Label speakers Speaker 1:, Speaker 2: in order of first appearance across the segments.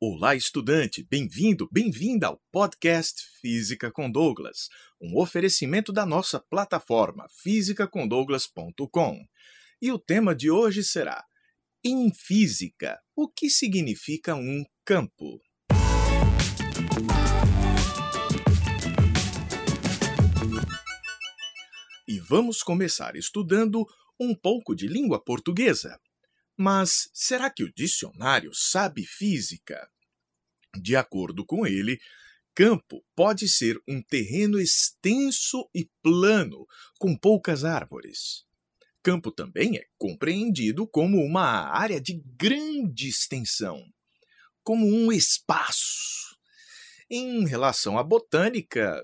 Speaker 1: Olá, estudante! Bem-vindo, bem-vinda ao podcast Física com Douglas, um oferecimento da nossa plataforma fisicacondouglas.com. E o tema de hoje será: Em física, o que significa um campo? E vamos começar estudando um pouco de língua portuguesa. Mas será que o dicionário sabe física? De acordo com ele, campo pode ser um terreno extenso e plano, com poucas árvores. Campo também é compreendido como uma área de grande extensão, como um espaço. Em relação à botânica,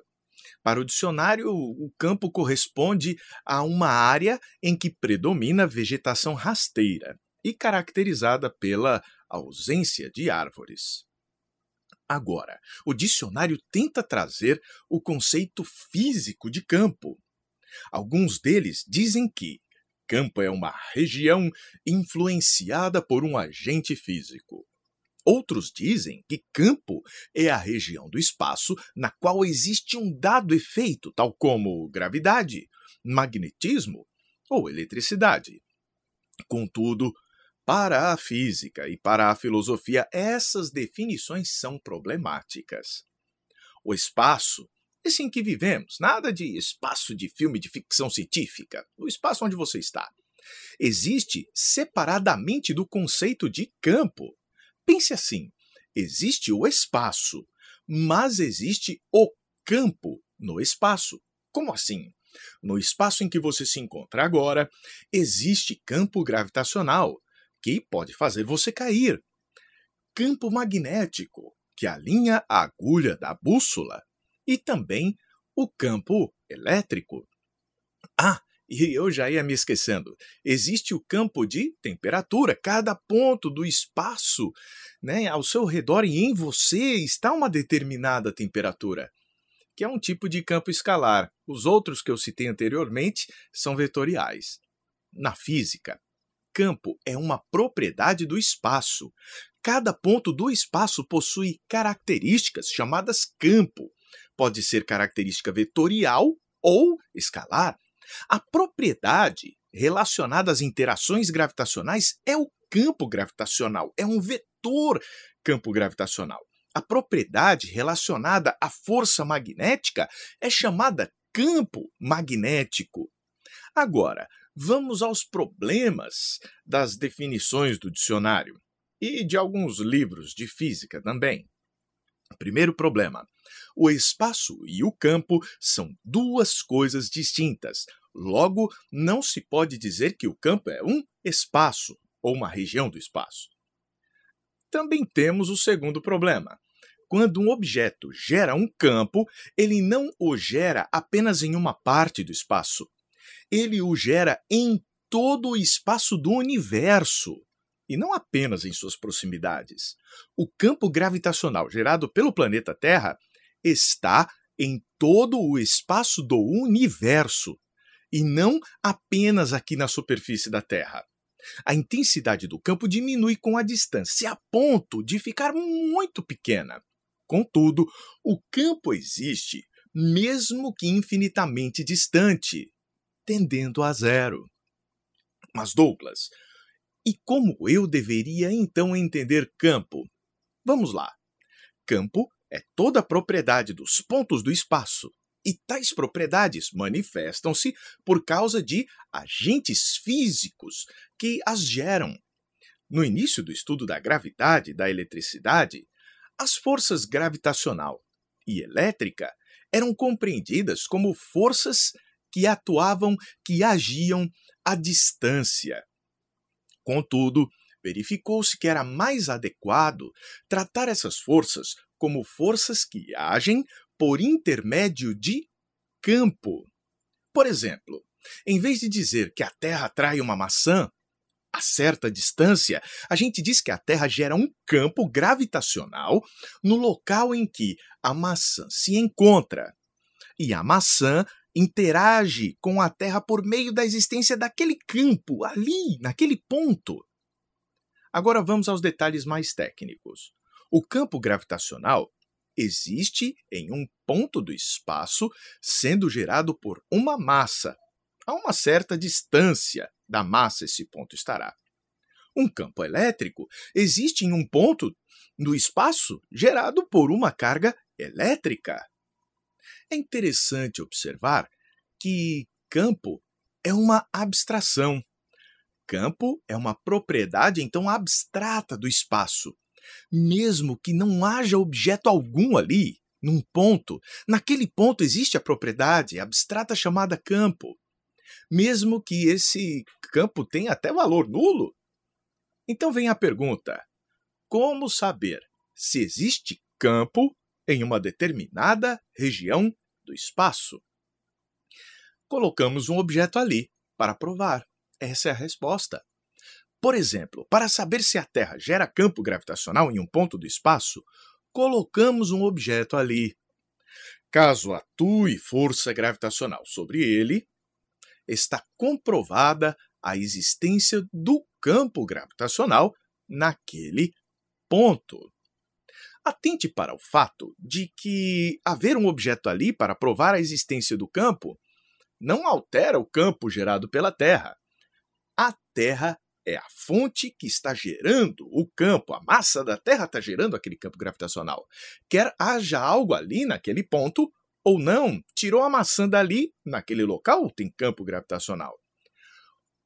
Speaker 1: para o dicionário, o campo corresponde a uma área em que predomina vegetação rasteira e caracterizada pela ausência de árvores. Agora, o dicionário tenta trazer o conceito físico de campo. Alguns deles dizem que campo é uma região influenciada por um agente físico. Outros dizem que campo é a região do espaço na qual existe um dado efeito, tal como gravidade, magnetismo ou eletricidade. Contudo, para a física e para a filosofia, essas definições são problemáticas. O espaço, esse em que vivemos, nada de espaço de filme de ficção científica, o espaço onde você está, existe separadamente do conceito de campo. Pense assim: existe o espaço, mas existe o campo no espaço. Como assim? No espaço em que você se encontra agora, existe campo gravitacional, que pode fazer você cair. Campo magnético, que alinha a agulha da bússola. E também o campo elétrico. Ah, e eu já ia me esquecendo. Existe o campo de temperatura. Cada ponto do espaço né, ao seu redor e em você está uma determinada temperatura, que é um tipo de campo escalar. Os outros que eu citei anteriormente são vetoriais. Na física, campo é uma propriedade do espaço. Cada ponto do espaço possui características chamadas campo. Pode ser característica vetorial ou escalar. A propriedade relacionada às interações gravitacionais é o campo gravitacional, é um vetor campo gravitacional. A propriedade relacionada à força magnética é chamada campo magnético. Agora, vamos aos problemas das definições do dicionário e de alguns livros de física também. Primeiro problema: o espaço e o campo são duas coisas distintas. Logo, não se pode dizer que o campo é um espaço ou uma região do espaço. Também temos o segundo problema. Quando um objeto gera um campo, ele não o gera apenas em uma parte do espaço, ele o gera em todo o espaço do universo e não apenas em suas proximidades. O campo gravitacional gerado pelo planeta Terra está em todo o espaço do universo e não apenas aqui na superfície da Terra. A intensidade do campo diminui com a distância a ponto de ficar muito pequena. Contudo, o campo existe mesmo que infinitamente distante tendendo a zero. Mas, Douglas, e como eu deveria então entender campo? Vamos lá. Campo é toda a propriedade dos pontos do espaço, e tais propriedades manifestam-se por causa de agentes físicos que as geram. No início do estudo da gravidade e da eletricidade, as forças gravitacional e elétrica eram compreendidas como forças que atuavam, que agiam à distância. Contudo, verificou-se que era mais adequado tratar essas forças como forças que agem por intermédio de campo. Por exemplo, em vez de dizer que a Terra atrai uma maçã a certa distância, a gente diz que a Terra gera um campo gravitacional no local em que a maçã se encontra. E a maçã interage com a Terra por meio da existência daquele campo, ali, naquele ponto. Agora vamos aos detalhes mais técnicos. O campo gravitacional existe em um ponto do espaço sendo gerado por uma massa, a uma certa distância da massa esse ponto estará. Um campo elétrico existe em um ponto do espaço gerado por uma carga elétrica. É interessante observar que campo é uma abstração. Campo é uma propriedade então abstrata do espaço. Mesmo que não haja objeto algum ali, num ponto, naquele ponto existe a propriedade abstrata chamada campo. Mesmo que esse campo tenha até valor nulo. Então vem a pergunta: como saber se existe campo em uma determinada região do espaço? Colocamos um objeto ali para provar. Essa é a resposta. Por exemplo, para saber se a Terra gera campo gravitacional em um ponto do espaço, colocamos um objeto ali. Caso atue força gravitacional sobre ele, está comprovada a existência do campo gravitacional naquele ponto. Atente para o fato de que haver um objeto ali para provar a existência do campo não altera o campo gerado pela Terra. A Terra é a fonte que está gerando o campo, a massa da Terra está gerando aquele campo gravitacional. Quer haja algo ali naquele ponto ou não, tirou a maçã dali, naquele local tem campo gravitacional.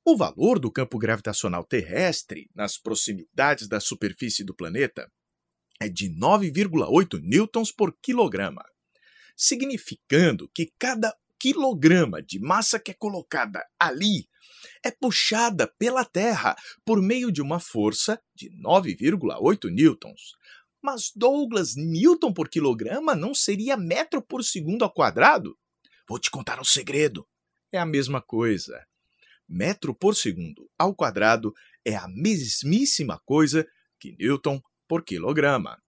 Speaker 1: O valor do campo gravitacional terrestre nas proximidades da superfície do planeta é de 9,8 newtons por quilograma, significando que cada quilograma de massa que é colocada ali é puxada pela Terra por meio de uma força de 9,8 newtons. Mas Douglas, newton por quilograma não seria metro por segundo ao quadrado? Vou te contar um segredo. É a mesma coisa. Metro por segundo ao quadrado é a mesmíssima coisa que newton por quilograma.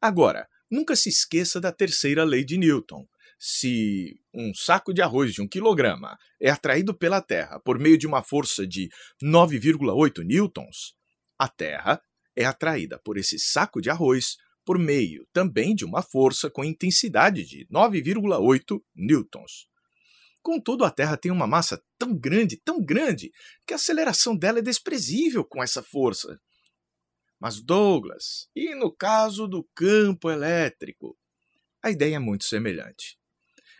Speaker 1: Agora, nunca se esqueça da terceira lei de Newton. Se um saco de arroz de um quilograma é atraído pela Terra por meio de uma força de 9,8 newtons, a Terra é atraída por esse saco de arroz por meio também de uma força com intensidade de 9,8 newtons. Contudo, a Terra tem uma massa tão grande, tão grande, que a aceleração dela é desprezível com essa força. Mas Douglas, e no caso do campo elétrico? A ideia é muito semelhante.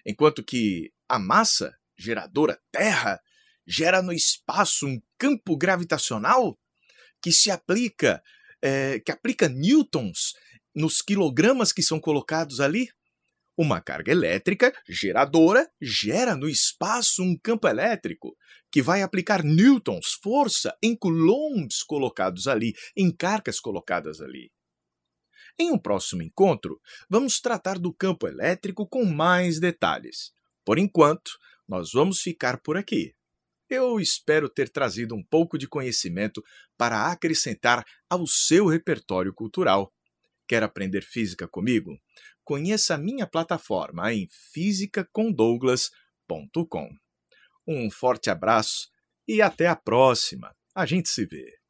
Speaker 1: Enquanto que a massa geradora Terra gera no espaço um campo gravitacional que se aplica, é, que aplica newtons nos quilogramas que são colocados ali, uma carga elétrica geradora gera no espaço um campo elétrico que vai aplicar newtons, força, em coulombs colocados ali, em cargas colocadas ali. Em um próximo encontro, vamos tratar do campo elétrico com mais detalhes. Por enquanto, nós vamos ficar por aqui. Eu espero ter trazido um pouco de conhecimento para acrescentar ao seu repertório cultural. Quer aprender física comigo? Conheça a minha plataforma em fisicacondouglas.com. Um forte abraço e até a próxima. A gente se vê.